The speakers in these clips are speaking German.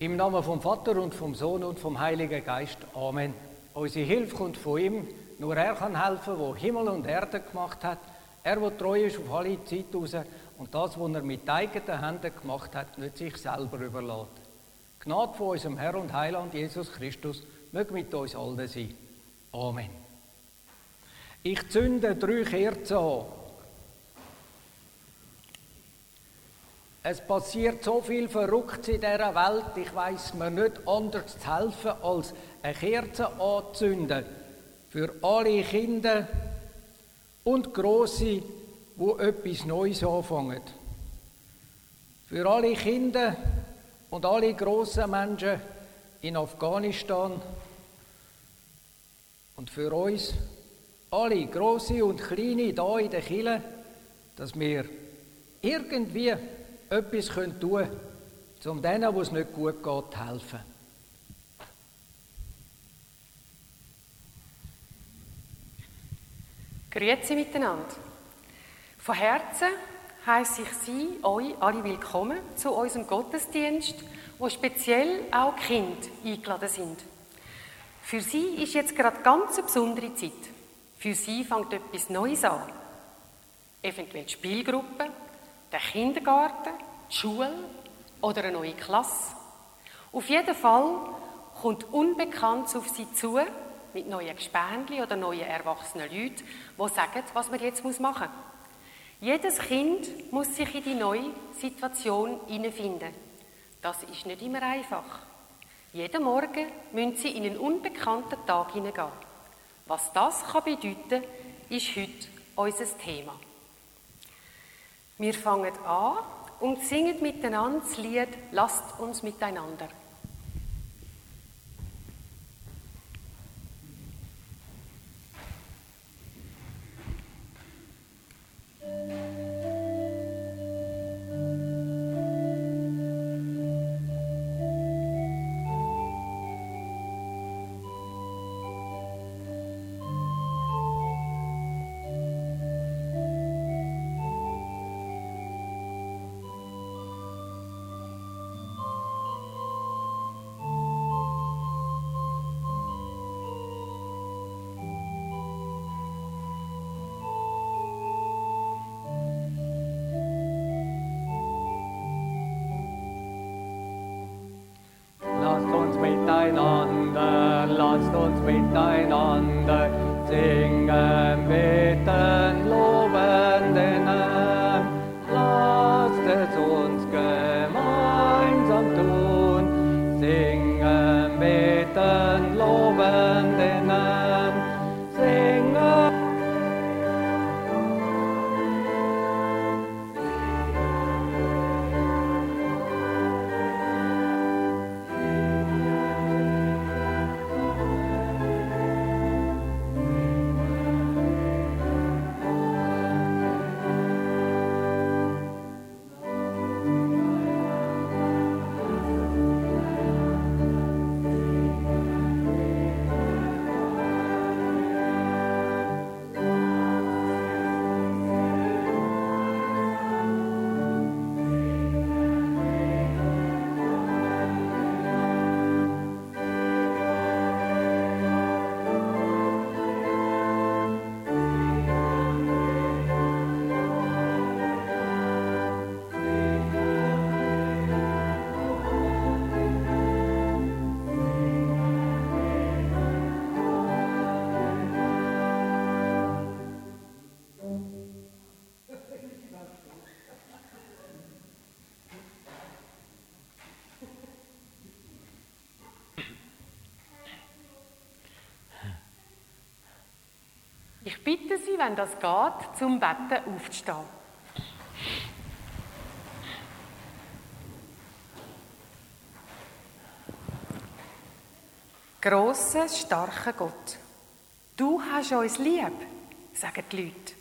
Im Namen vom Vater und vom Sohn und vom Heiligen Geist. Amen. Unsere Hilfe kommt von ihm. Nur er kann helfen, wo Himmel und Erde gemacht hat. Er, der treu ist auf alle Zeit raus und das, was er mit eigenen Händen gemacht hat, nicht sich selber überlässt. Gnade von unserem Herr und Heiland Jesus Christus möge mit uns allen sein. Amen. Ich zünde drei Kerzen an. Es passiert so viel Verrücktes in dieser Welt, ich weiß mir nicht anders zu helfen, als eine Kerze anzünden. Für alle Kinder und Grosse, wo etwas Neues anfangen. Für alle Kinder und alle grossen Menschen in Afghanistan und für uns alle, große und kleine, da in der Kille, dass wir irgendwie etwas tun können, um denen, wo es nicht gut geht, zu helfen. Grüezi miteinander. Von Herzen heiße ich Sie, euch alle willkommen zu unserem Gottesdienst, wo speziell auch Kinder eingeladen sind. Für Sie ist jetzt gerade ganz eine besondere Zeit. Für Sie fängt etwas Neues an. Eventuell die Der Kindergarten, die Schule oder eine neue Klasse. Auf jeden Fall kommt Unbekanntes auf Sie zu, mit neuen Gespänli oder neuen erwachsenen Leuten, die sagen, was man jetzt machen muss. Jedes Kind muss sich in die neue Situation hineinfinden. Das ist nicht immer einfach. Jeden Morgen müssen sie in einen unbekannten Tag hineingehen. Was das kann bedeuten, ist heute unser Thema. Wir fangen an und singen miteinander das Lied Lasst uns miteinander. Ich bitte Sie, wenn das geht, zum Betten aufzustehen. Grosser, starker Gott, du hast uns lieb, sagen die Leute.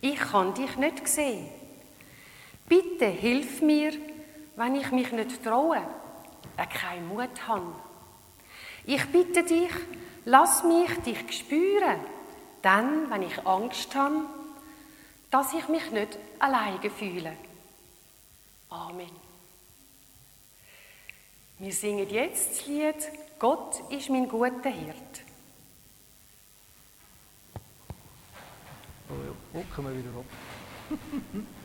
Ich kann dich nicht sehen. Bitte hilf mir, wenn ich mich nicht traue, äh, keinen Mut habe. Ich bitte dich, lass mich dich spüren dann, wenn ich Angst habe, dass ich mich nicht alleine fühle. Amen. Wir singen jetzt das Lied Gott ist mein guter Hirt. Oh ja, gucken wir wieder ab.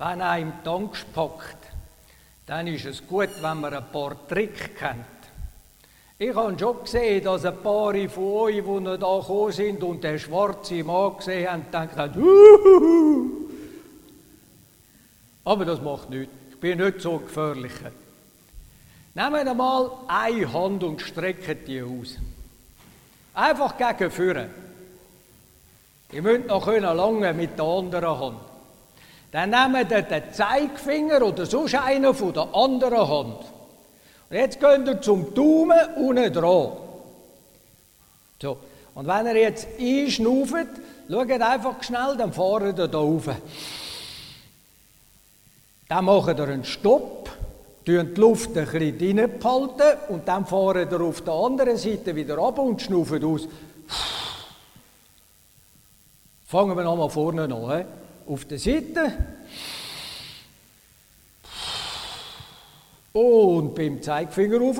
Wenn einem die Angst packt, dann ist es gut, wenn man ein paar Tricks kennt. Ich habe schon gesehen, dass ein paar von euch, die noch da gekommen sind und den schwarzen Mann gesehen haben, gedacht haben, aber das macht nichts. Ich bin nicht so gefährlich. Nehmen wir mal eine Hand und strecken die aus. Einfach gegen vorne. Ihr müsst noch lange mit der anderen Hand. Dann nehmt ihr den Zeigefinger oder sonst einen von der anderen Hand. Und jetzt geht ihr zum Daumen unten dran. So. Und wenn ihr jetzt einschnauft, schaut einfach schnell, dann fahrt ihr da rauf. Dann macht ihr einen Stopp, tun die Luft ein bisschen reinbehalten und dann fahrt ihr auf der anderen Seite wieder ab und schnauft aus. Fangen wir nochmal vorne an auf der Seite. Und beim Zeigefinger rauf.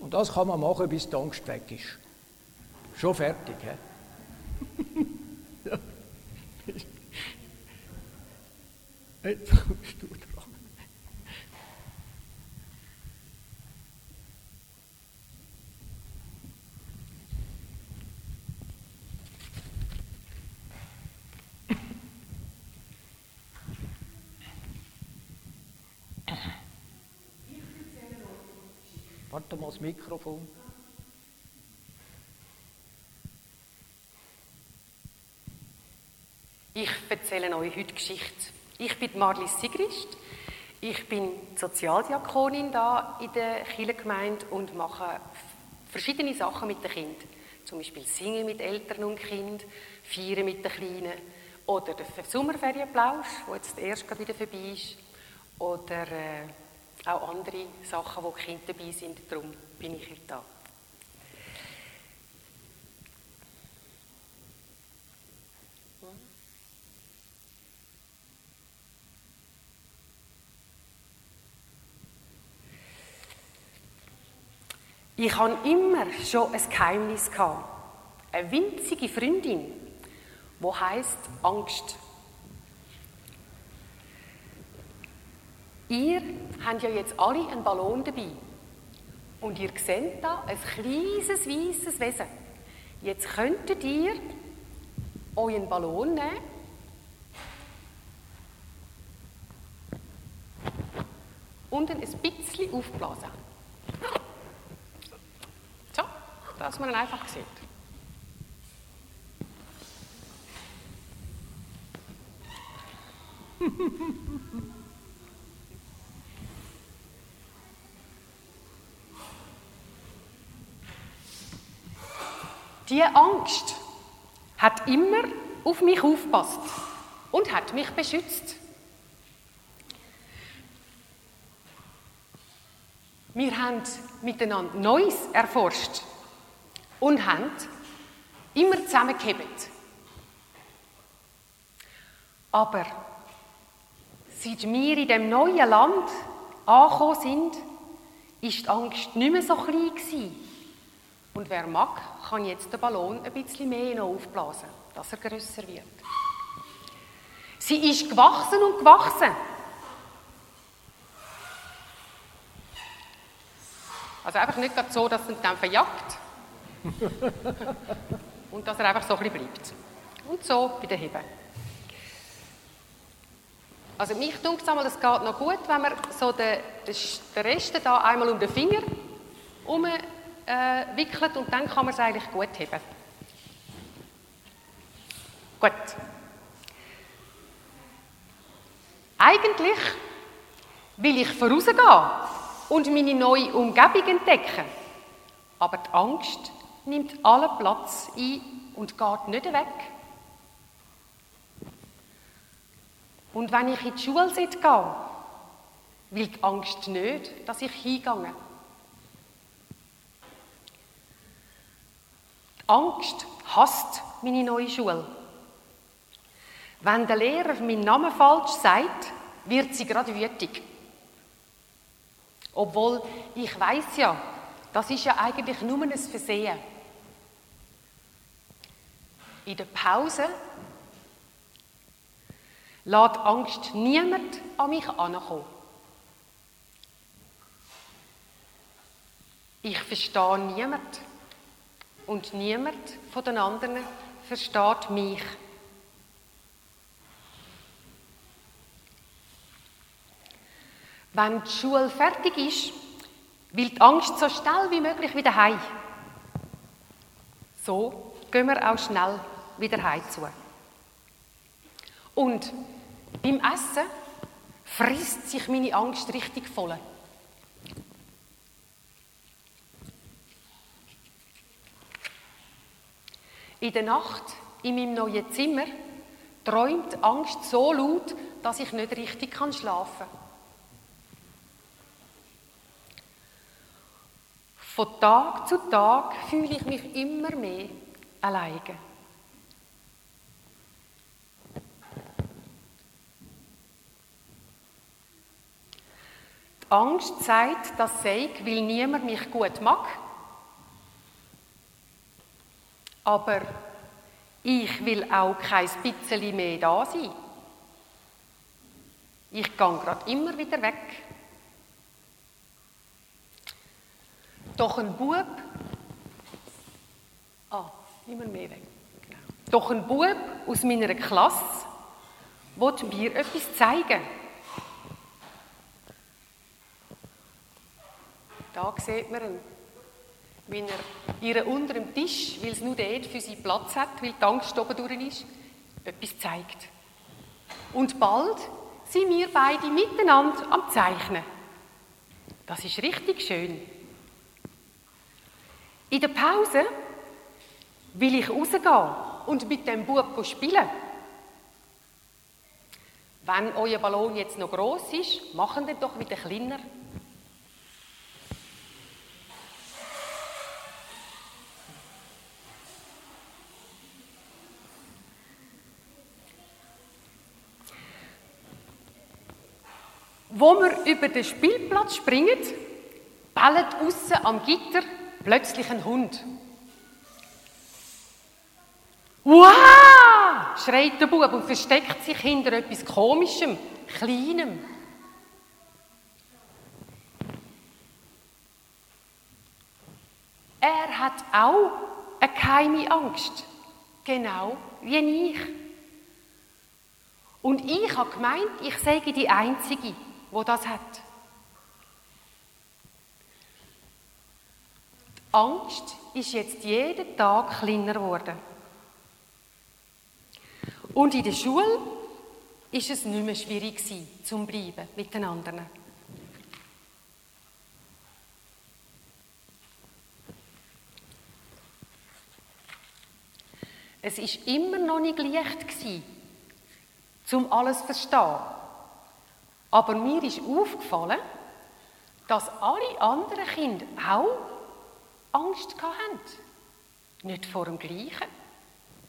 Und das kann man machen, bis die Angst weg ist. Schon fertig. He? Jetzt kommst du dran. Warte mal das Mikrofon. Ich erzähle euch heute Geschichte ich bin Marlies Sigrist. Ich bin Sozialdiakonin da in der Kirchengemeinde und mache verschiedene Sachen mit den Kindern. Zum Beispiel singen mit Eltern und Kind, feiern mit den Kleinen oder der Sommerferienplausch, der jetzt erst gerade wieder vorbei ist. Oder äh, auch andere Sachen, wo die Kinder dabei sind. Darum bin ich da. Ich hatte immer schon ein Geheimnis. Eine winzige Freundin, die heisst Angst. Ihr habt ja jetzt alle einen Ballon dabei. Und ihr seht da ein kleines, weißes Wesen. Jetzt könntet ihr euren Ballon nehmen und ihn ein bisschen aufblasen. Dass man ihn einfach sieht. Die Angst hat immer auf mich aufpasst und hat mich beschützt. Wir haben miteinander Neues erforscht und haben immer zusammengehebt. Aber seit wir in dem neuen Land angekommen sind, ist die Angst nicht mehr so klein gewesen. Und wer mag, kann jetzt den Ballon ein bisschen mehr noch aufblasen, dass er grösser wird. Sie ist gewachsen und gewachsen. Also einfach nicht so, dass er dann verjagt. Und dass er einfach so ein bisschen bleibt. Und so bei den Heben. Also mich denkt es es geht noch gut, wenn man so den, den Rest da einmal um den Finger herum äh, und dann kann man es eigentlich gut heben. Gut. Eigentlich will ich vorausgehen und meine neue Umgebung entdecken. Aber die Angst nimmt allen Platz ein und geht nicht weg. Und wenn ich in die Schule gehe, will die Angst nicht, dass ich hingehe. Die Angst hasst meine neue Schule. Wenn der Lehrer meinen Namen falsch sagt, wird sie gerade wütig. Obwohl ich weiß ja, das ist ja eigentlich nur ein Versehen. In der Pause lässt Angst niemand an mich ankommen. Ich verstehe niemand und niemand von den anderen versteht mich. Wenn die Schule fertig ist, will die Angst so schnell wie möglich wieder heim. So gehen wir auch schnell wieder heim zu. Und beim Essen frisst sich meine Angst richtig voll. In der Nacht in meinem neuen Zimmer träumt Angst so laut, dass ich nicht richtig schlafen kann. Von Tag zu Tag fühle ich mich immer mehr alleine. Angst sagt, dass sei, weil niemand mich gut mag. Aber ich will auch kein bisschen mehr da sein. Ich gehe gerade immer wieder weg. Doch ein Bub, ah, immer mehr weg. Genau. Doch ein Bub aus meiner Klasse wollte mir etwas zeigen. Da sieht man ihn, wie er ihr unter dem Tisch, weil es nur dort für sie Platz hat, weil die Angst oben durch ist, etwas zeigt. Und bald sind wir beide miteinander am Zeichnen. Das ist richtig schön. In der Pause will ich rausgehen und mit dem Bub spielen. Wenn euer Ballon jetzt noch groß ist, machen den doch wieder kleiner. Wo wir über den Spielplatz springen, ballet außen am Gitter plötzlich ein Hund. Wow! schreit der Bub und versteckt sich hinter etwas Komischem, Kleinem. Er hat auch eine geheime Angst, genau wie ich. Und ich habe gemeint, ich sei die Einzige, wo das hat. Angst ist jetzt jeden Tag kleiner geworden. Und in der Schule ist es nicht mehr schwierig gewesen, zum bleiben mit den anderen. Es ist immer noch nicht leicht gewesen, um alles zu verstehen. Aber mir ist aufgefallen, dass alle anderen Kinder auch Angst hatten. Nicht vor dem Gleichen,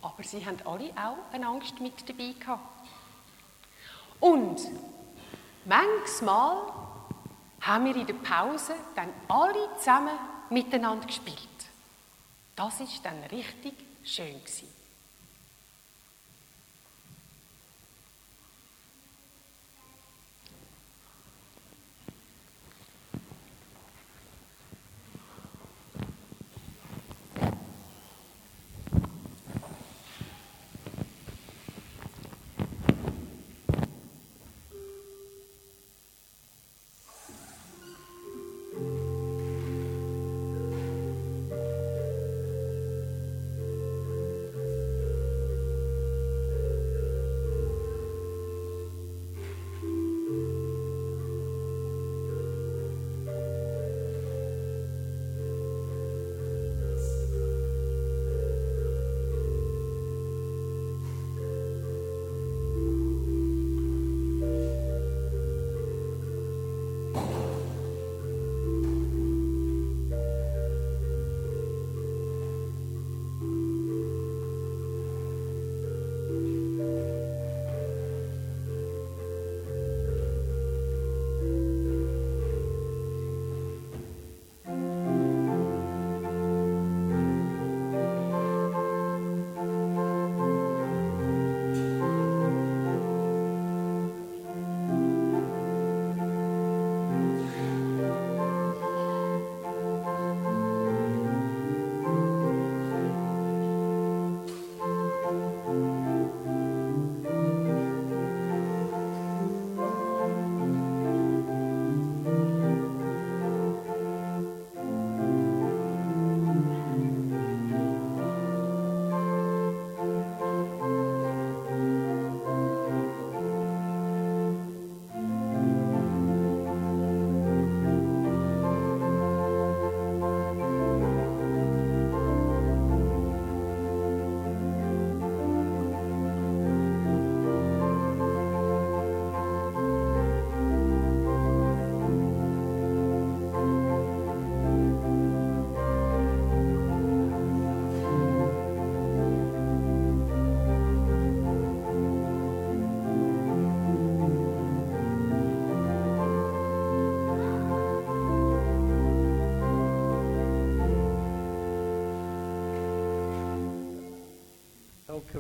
aber sie haben alle auch eine Angst mit dabei gehabt. Und manchmal haben wir in der Pause dann alle zusammen miteinander gespielt. Das ist dann richtig schön gewesen.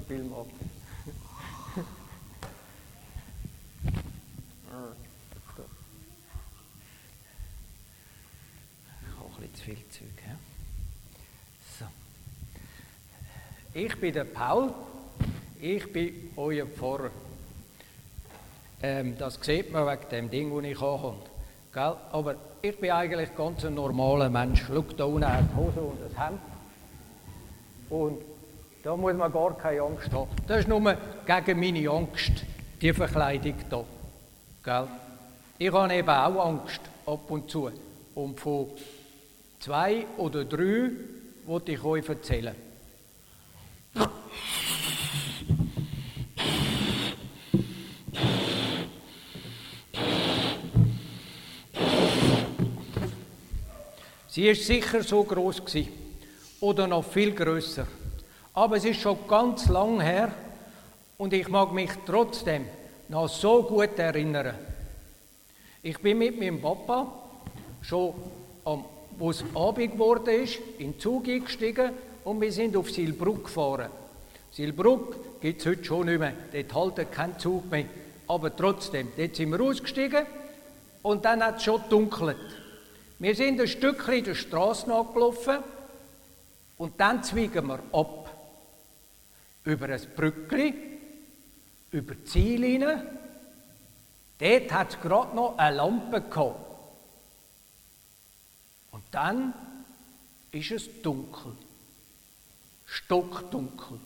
Vielmals. Ich habe ein zu viel Zeug. Ja? So. Ich bin der Paul, ich bin euer Pfarrer. Ähm, das sieht man wegen dem Ding, das ich ankomme. Aber ich bin eigentlich ganz ein normaler Mensch. Schau, da unten die Hose und das Hemd. Und da muss man gar keine Angst haben. Das ist nur gegen meine Angst, die Verkleidung hier. Gell? Ich habe eben auch Angst, ab und zu. Und von zwei oder drei wollte ich euch erzählen. Sie ist sicher so groß oder noch viel größer. Aber es ist schon ganz lang her und ich mag mich trotzdem noch so gut erinnern. Ich bin mit meinem Papa schon, am, wo es Abend geworden ist, in den Zug eingestiegen und wir sind auf Silbruck gefahren. Silbruck gibt es heute schon nicht mehr, dort haltet kein Zug mehr. Aber trotzdem, dort sind wir ausgestiegen und dann hat es schon dunkelt. Wir sind ein Stückchen der Straße nachgelaufen und dann zwiegen wir ab über ein Brückli, über die Ziellinie. Dort hat es gerade noch eine Lampe gehabt. Und dann ist es dunkel. Stockdunkel.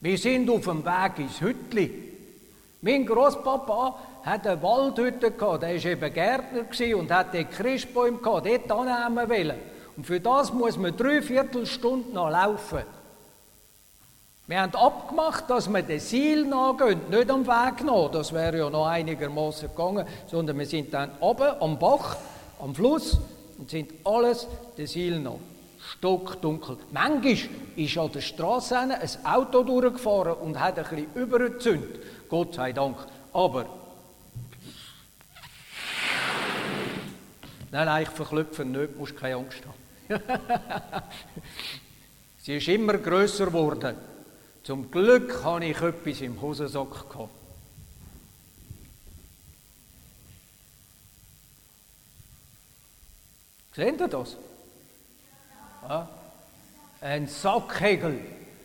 Wir sind auf dem Weg ins Hütli. Mein Großpapa hat eine Waldhütte gehabt, der war eben Gärtner und hat den Christbäume gehabt, dort annehmen wollen. Und für das muss man drei Viertelstunde noch laufen. Wir haben abgemacht, dass wir den Seil nachgehen, nicht am Weg nach, das wäre ja noch einigermaßen gegangen, sondern wir sind dann oben am Bach, am Fluss und sind alles den Seil nach. Stockdunkel. Manchmal ist an der Straße ein Auto durchgefahren und hat ein bisschen übergezündet. Gott sei Dank. Aber Nein, nein, ich verklüpfe nicht, musst keine Angst haben. Sie ist immer größer geworden. Zum Glück habe ich etwas im Hosensack gehabt. Seht ihr das? Ja? Ein Sackhegel.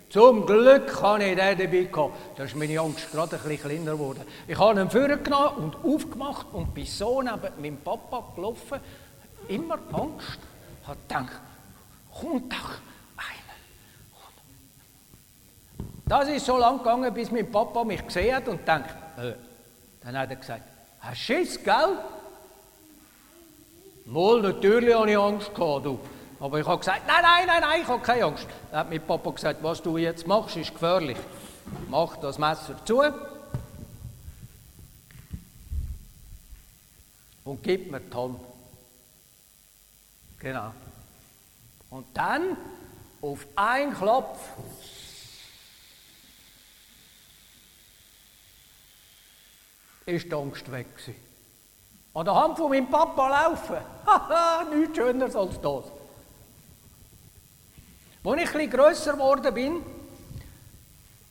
Zum Glück habe ich den dabei gehabt. Da ist meine Angst gerade ein bisschen kleiner geworden. Ich habe ihn vorgenommen und aufgemacht und bin so neben meinem Papa gelaufen. Immer Angst. Ich habe gedacht, kommt doch einer. Das ist so lang gegangen, bis mein Papa mich gesehen hat und denkt, äh. Dann hat er gesagt, hast du Schiss, gell? Mal, natürlich habe ich Angst gehabt, du. Aber ich habe gesagt, nein, nein, nein, nein, ich habe keine Angst. Dann hat mein Papa gesagt, was du jetzt machst, ist gefährlich. Mach das Messer zu und gib mir die Hand. Genau. Und dann auf einen Klopf ist die Angst weg. Gewesen. An der Hand von meinem Papa laufen. Haha, nichts Schöneres als das. Als ich etwas grösser geworden bin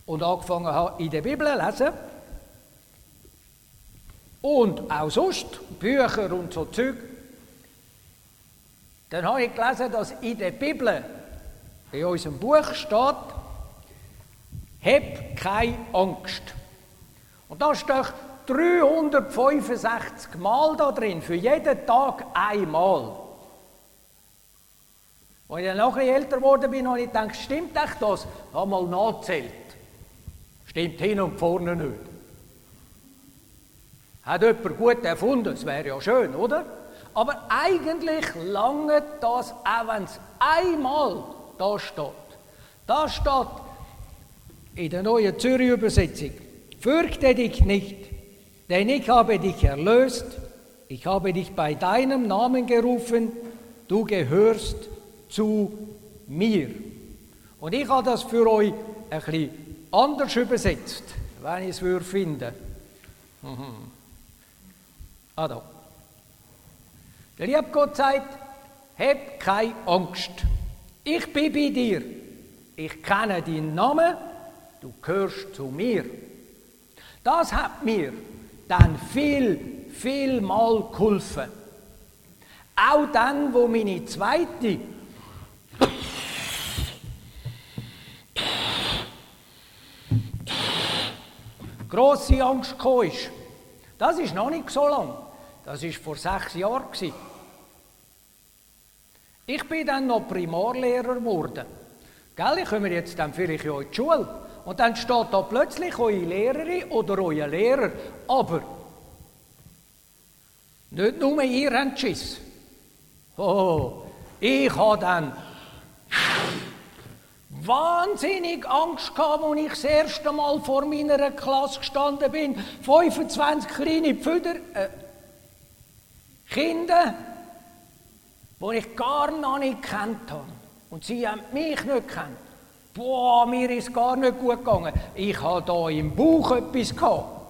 und angefangen habe, in der Bibel zu lesen, und auch sonst Bücher und so Zeug, dann habe ich gelesen, dass in der Bibel, in unserem Buch steht, hab keine Angst. Und da steht 365 Mal da drin, für jeden Tag einmal. Als ich dann noch ein älter geworden bin, habe ich gedacht, stimmt echt das? Ich habe mal nachgezählt. Stimmt hin und vorne nicht. Hat jemand gut erfunden, das wäre ja schön, oder? Aber eigentlich lange das, auch wenn es einmal da steht. Da steht in der neuen Zürich-Übersetzung, fürchte dich nicht, denn ich habe dich erlöst, ich habe dich bei deinem Namen gerufen, du gehörst zu mir. Und ich habe das für euch ein bisschen anders übersetzt, wenn ich es finden. Mhm. Ah, da. Der liebe Gott sagt, hab keine Angst. Ich bin bei dir. Ich kenne deinen Namen. Du gehörst zu mir. Das hat mir dann viel, viel mal geholfen. Auch dann, wo meine zweite grosse Angst gekommen ist. Das ist noch nicht so lang. Das ist vor sechs Jahren. Ich bin dann noch Primarlehrer geworden. Gell, ich komme jetzt dann vielleicht in die Schule. Und dann steht da plötzlich eure Lehrerin oder euer Lehrer. Aber nicht nur ihr habt Schiss. Oh, ich habe dann wahnsinnig Angst gehabt, als ich das erste Mal vor meiner Klasse gestanden bin. 25 kleine Pfüder, äh, Kinder, die ich gar noch nicht kennt habe. Und sie haben mich nicht kennt. Boah, mir ist gar nicht gut gegangen. Ich habe da im Bauch etwas gehabt.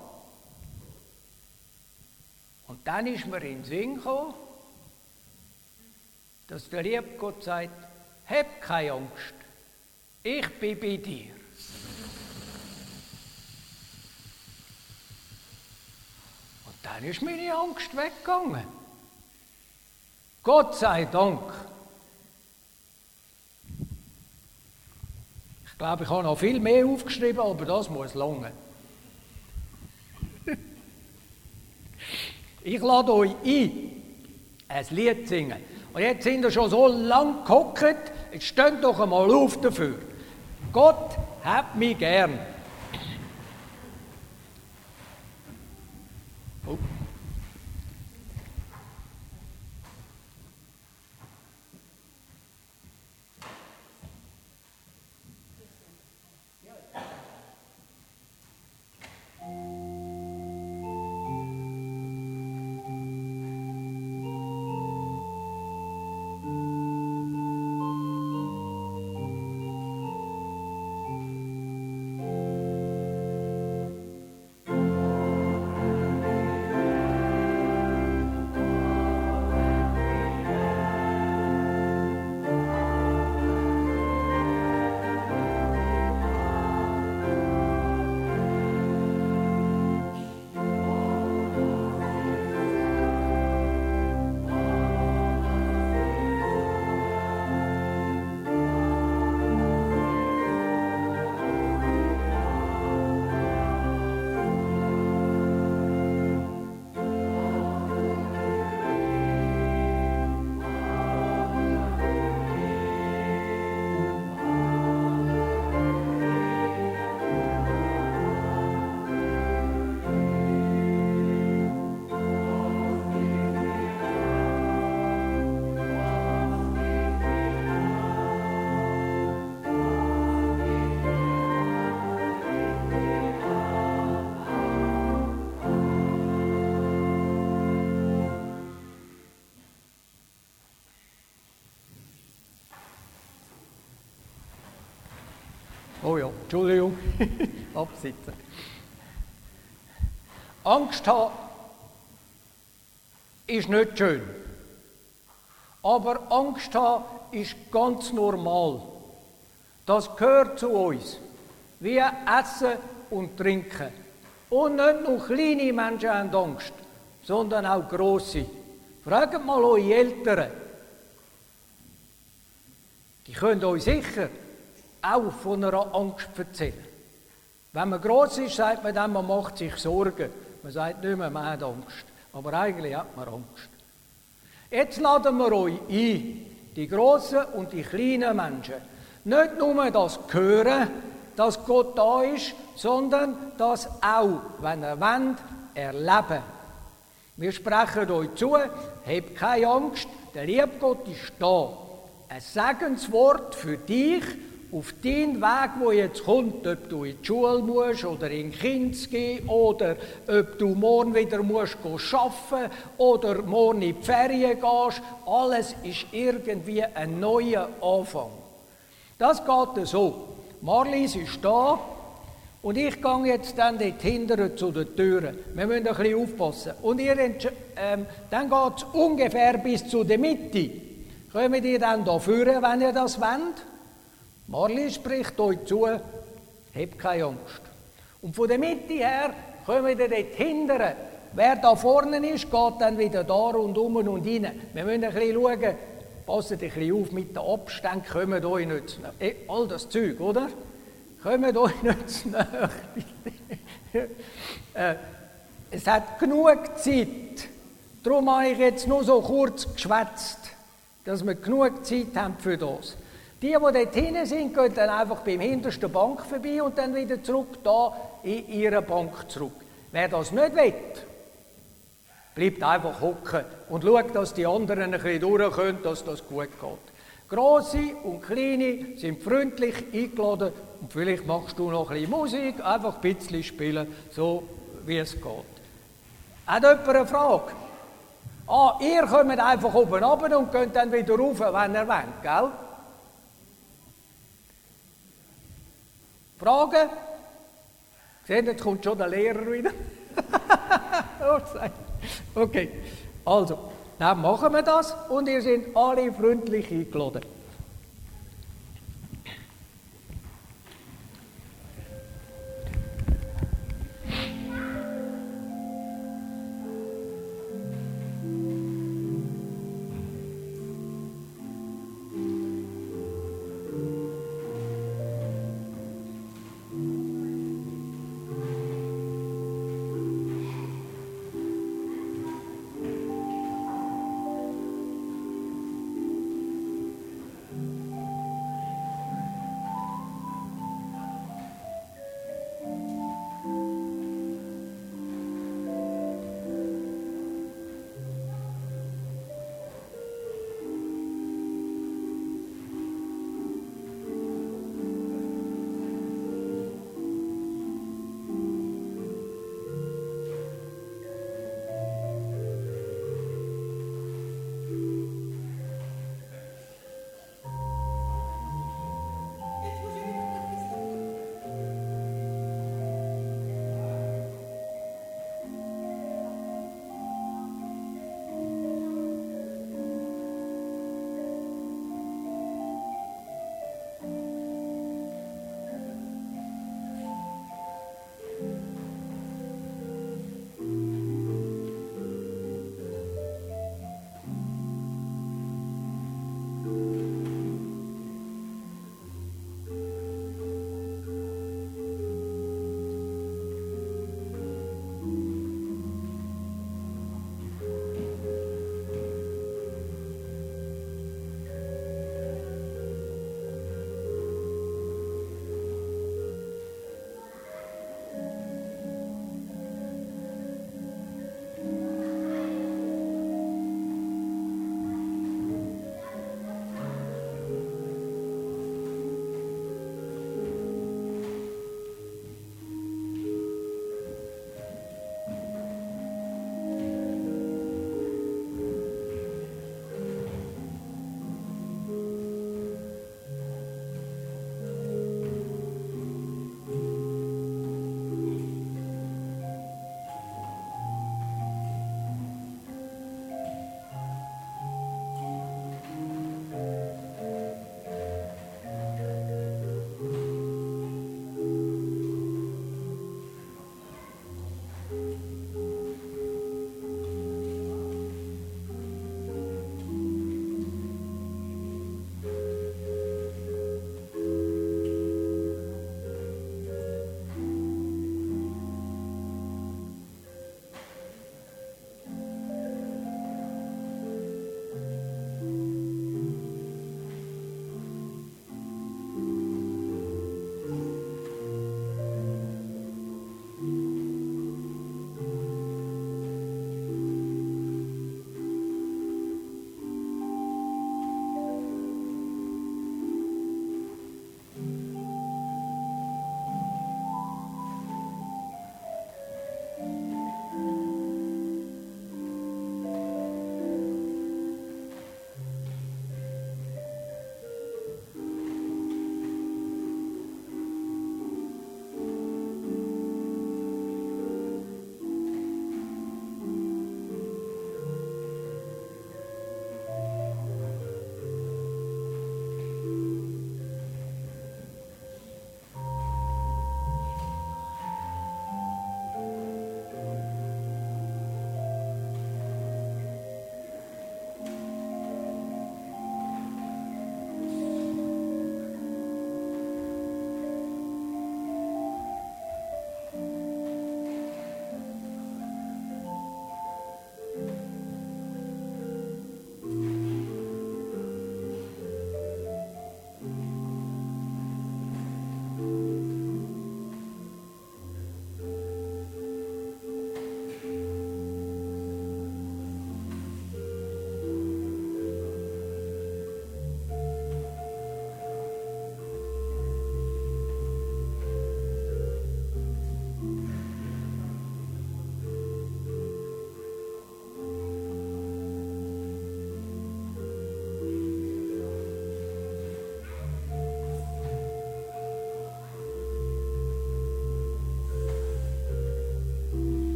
Und dann ist mir in den Sinn gekommen, dass der liebe Gott sagt, hab keine Angst. Ich bin bei dir. Und dann ist meine Angst weggegangen. Gott sei Dank. Ich glaube, ich habe noch viel mehr aufgeschrieben, aber das muss lange. Ich lade euch ein, ein Lied zu singen. Und jetzt sind ihr schon so lang gehockt, jetzt steht doch einmal auf dafür. Gott hat mich gern. Entschuldigung, absitzen. Angst haben ist nicht schön. Aber Angst haben ist ganz normal. Das gehört zu uns. Wie Essen und Trinken. Und nicht nur kleine Menschen haben Angst, sondern auch grosse. Fragt mal eure Eltern. Die können euch sicher auch von einer Angst erzählen. Wenn man groß ist, sagt man dann, man macht sich Sorgen. Man sagt nicht mehr, man hat Angst. Aber eigentlich hat man Angst. Jetzt laden wir euch ein, die großen und die kleinen Menschen, nicht nur das hören, dass Gott da ist, sondern das auch, wenn er wollt, erleben. Wir sprechen euch zu, habt keine Angst, der liebe Gott ist da. Ein Segenswort für dich auf deinen Weg, wo jetzt kommt, ob du in die Schule musst oder in die Kind gehen oder ob du morgen wieder musst arbeiten oder morgen in die Ferien gehst, alles ist irgendwie ein neuer Anfang. Das geht so. Marlies ist da und ich gehe jetzt dann dort hinten zu den Türen. Wir müssen ein bisschen aufpassen. Und ihr, ähm, dann geht es ungefähr bis zu der Mitte. Kommt ihr dann da führen, wenn ihr das wollt? Marli spricht euch zu, habt keine Angst. Und von der Mitte her kommen wir dort hinten. Wer da vorne ist, geht dann wieder da rundum und rein. Wir müssen ein bisschen schauen, passt ein bisschen auf mit den Abständen, kommt euch nicht zu nahe. Eh, all das Zeug, oder? Kommt euch nicht zu nahe. äh, es hat genug Zeit. Darum habe ich jetzt nur so kurz geschwätzt, dass wir genug Zeit haben für das. Die, die dort hinten sind, gehen dann einfach beim hintersten Bank vorbei und dann wieder zurück da in ihre Bank zurück. Wer das nicht will, bleibt einfach hocken und schaut, dass die anderen ein bisschen durchkommen, dass das gut geht. Grosse und Kleine sind freundlich eingeladen und vielleicht machst du noch ein bisschen Musik, einfach ein bisschen spielen, so wie es geht. Hat jemand eine Frage? Ah, ihr kommt einfach oben runter und könnt dann wieder rauf, wenn ihr wollt, gell? Fragen? Seht jetzt kommt schon der Lehrer wieder. okay, also, dann machen wir das und ihr seid alle freundlich eingeladen.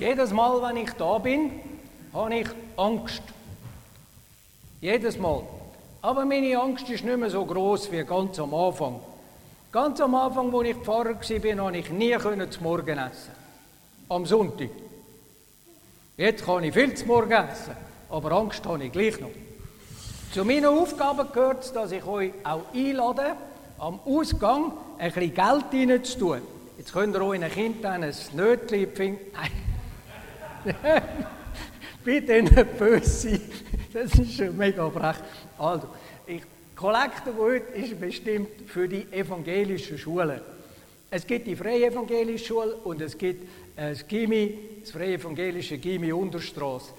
Jedes Mal, wenn ich da bin, habe ich Angst. Jedes Mal. Aber meine Angst ist nicht mehr so groß wie ganz am Anfang. Ganz am Anfang, als ich Pfarrer war, habe ich nie zum Morgen essen. Am Sonntag. Jetzt kann ich viel zum Morgen essen, aber Angst habe ich gleich noch. Zu meinen Aufgaben gehört es, dass ich euch auch einlade, am Ausgang ein bisschen Geld reinzutun. Jetzt könnt ihr euren Kindern ein Nötchen finden. Bitte nicht böse. Das ist schon mega frech. Also, ich, Kollekte heute ist bestimmt für die evangelischen Schulen. Es gibt die freie evangelische Schule und es gibt äh, das Gimi, das freie evangelische Gimi Unterstrasse.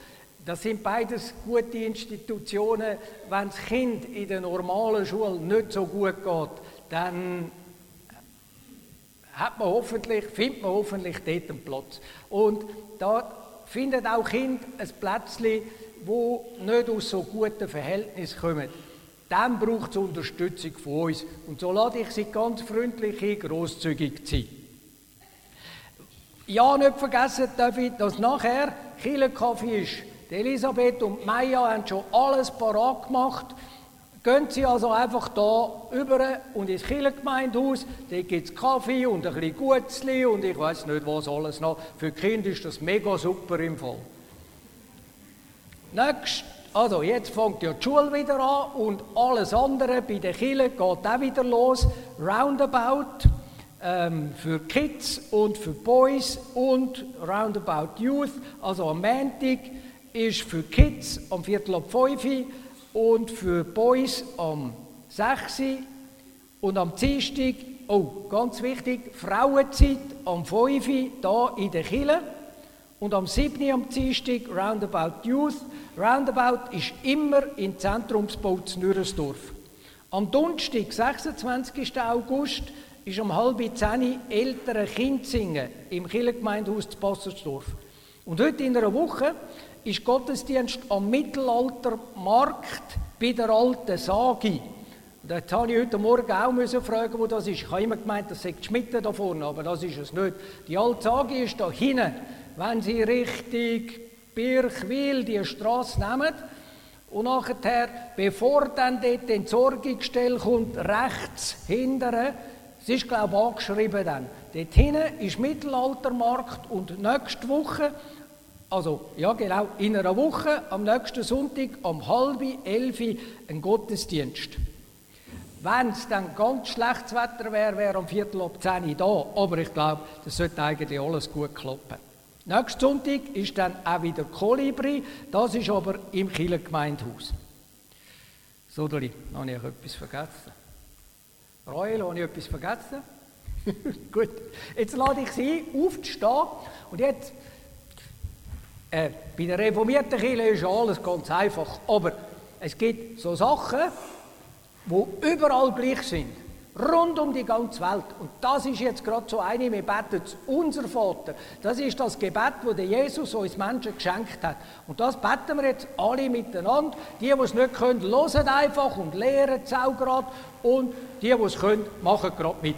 Das sind beides gute Institutionen. Wenn das Kind in der normalen Schule nicht so gut geht, dann hat man hoffentlich, findet man hoffentlich dort einen Platz. Und da findet auch Kind ein Plätzchen, wo nicht aus so guten Verhältnissen kommen. Dann braucht es Unterstützung von uns. Und so lade ich Sie ganz freundlich ein, grosszügig zu sein. Ja, nicht vergessen darf dass nachher Killenkaffee ist. Elisabeth und Maya haben schon alles parat gemacht. Gehen Sie also einfach da über und ins Kirchengemeindehaus. Dort gibt es Kaffee und ein bisschen Gutzli und ich weiß nicht was alles noch. Für Kinder ist das mega super im Fall. Nächst, also jetzt fängt ja die Schule wieder an und alles andere bei den Kirchen geht auch wieder los. Roundabout ähm, für Kids und für Boys und Roundabout Youth. Also am Montag ist für Kids am Viertel ab 5 und für Boys am 6 und am Dienstag, oh, ganz wichtig, Frauenzeit am 5 da in der Kille und am 7. am Dienstag Roundabout Youth. Roundabout ist immer im Zentrumsbau zu Nürensdorf. Am Donnerstag, 26. August, ist um halb zehn ältere Kind singen im Kirchengemeindehaus zu Passersdorf. Und heute in einer Woche ist Gottesdienst am Mittelaltermarkt bei der alten Sagi. Dort habe ich heute Morgen auch müssen fragen, wo das ist. Ich habe immer gemeint, das sei die Schmitte da vorne, aber das ist es nicht. Die alte Sagi ist da hinten. Wenn Sie Richtung Birchwil die Straße nehmen und nachher, bevor dann dort die Entsorgungsstelle kommt, rechts hinten, es ist glaube ich angeschrieben dann, dort hinten ist Mittelaltermarkt und nächste Woche also, ja genau, in einer Woche, am nächsten Sonntag, um halb elf, ein Gottesdienst. Wenn es dann ganz schlechtes Wetter wäre, wäre um Viertel ab zehn da. Aber ich glaube, das sollte eigentlich alles gut klappen. Nächsten Sonntag ist dann auch wieder Kolibri. Das ist aber im Kieler Gemeindehaus. Sodeli, habe ich etwas vergessen? Royal, habe ich etwas vergessen? Gut, jetzt lade ich Sie aufzustehen und jetzt äh, bei der reformierten Kirche ist alles ganz einfach, aber es gibt so Sachen, die überall gleich sind, rund um die ganze Welt. Und das ist jetzt gerade so eine, wir beten unser Vater. Das ist das Gebet, das Jesus uns Menschen geschenkt hat. Und das beten wir jetzt alle miteinander. Die, die es nicht können, hören einfach und lehren es auch gerade. Und die, die es können, machen gerade mit.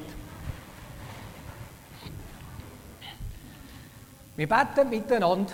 Wir beten miteinander.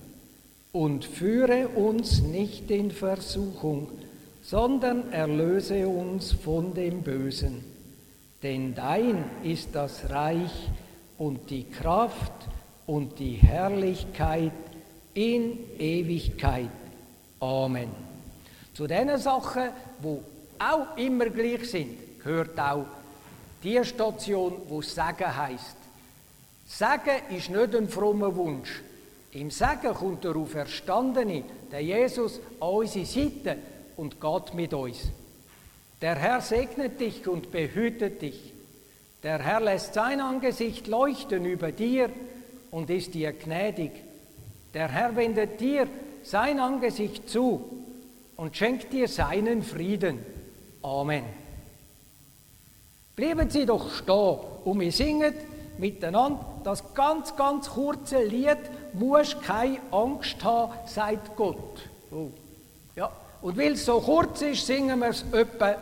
und führe uns nicht in Versuchung, sondern erlöse uns von dem Bösen. Denn dein ist das Reich und die Kraft und die Herrlichkeit in Ewigkeit. Amen. Zu diesen Sachen, wo auch immer gleich sind, gehört auch die Station, wo Sagen heißt. Sagen ist nicht ein frommer Wunsch, im Segen kommt der Auferstandene, der Jesus, an unsere Seite und geht mit uns. Der Herr segnet dich und behütet dich. Der Herr lässt sein Angesicht leuchten über dir und ist dir gnädig. Der Herr wendet dir sein Angesicht zu und schenkt dir seinen Frieden. Amen. Bleiben Sie doch stehen und wir singen miteinander das ganz, ganz kurze Lied «Musst keine Angst haben», sagt Gott. Oh. Ja. Und weil es so kurz ist, singen wir es etwa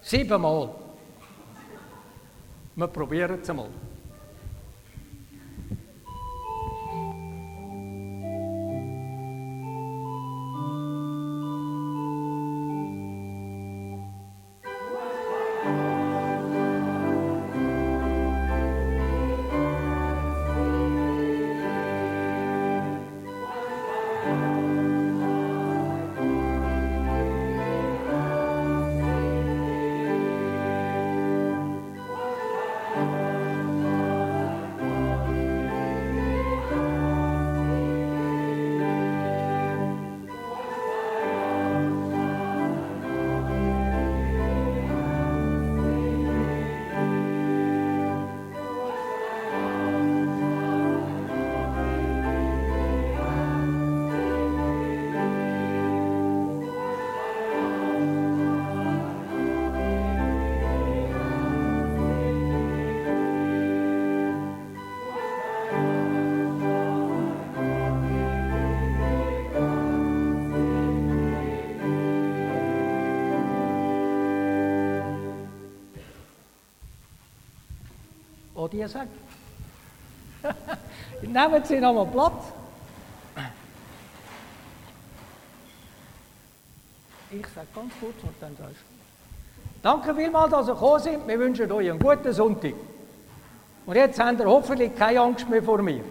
siebenmal. Wir probieren es einmal. Was die sagt. Nehmen Sie nochmal Platz. Ich sage ganz kurz und dann sagst du. Danke vielmals, dass ihr gekommen sind. Wir wünschen euch einen guten Sonntag. Und jetzt habt ihr hoffentlich keine Angst mehr vor mir.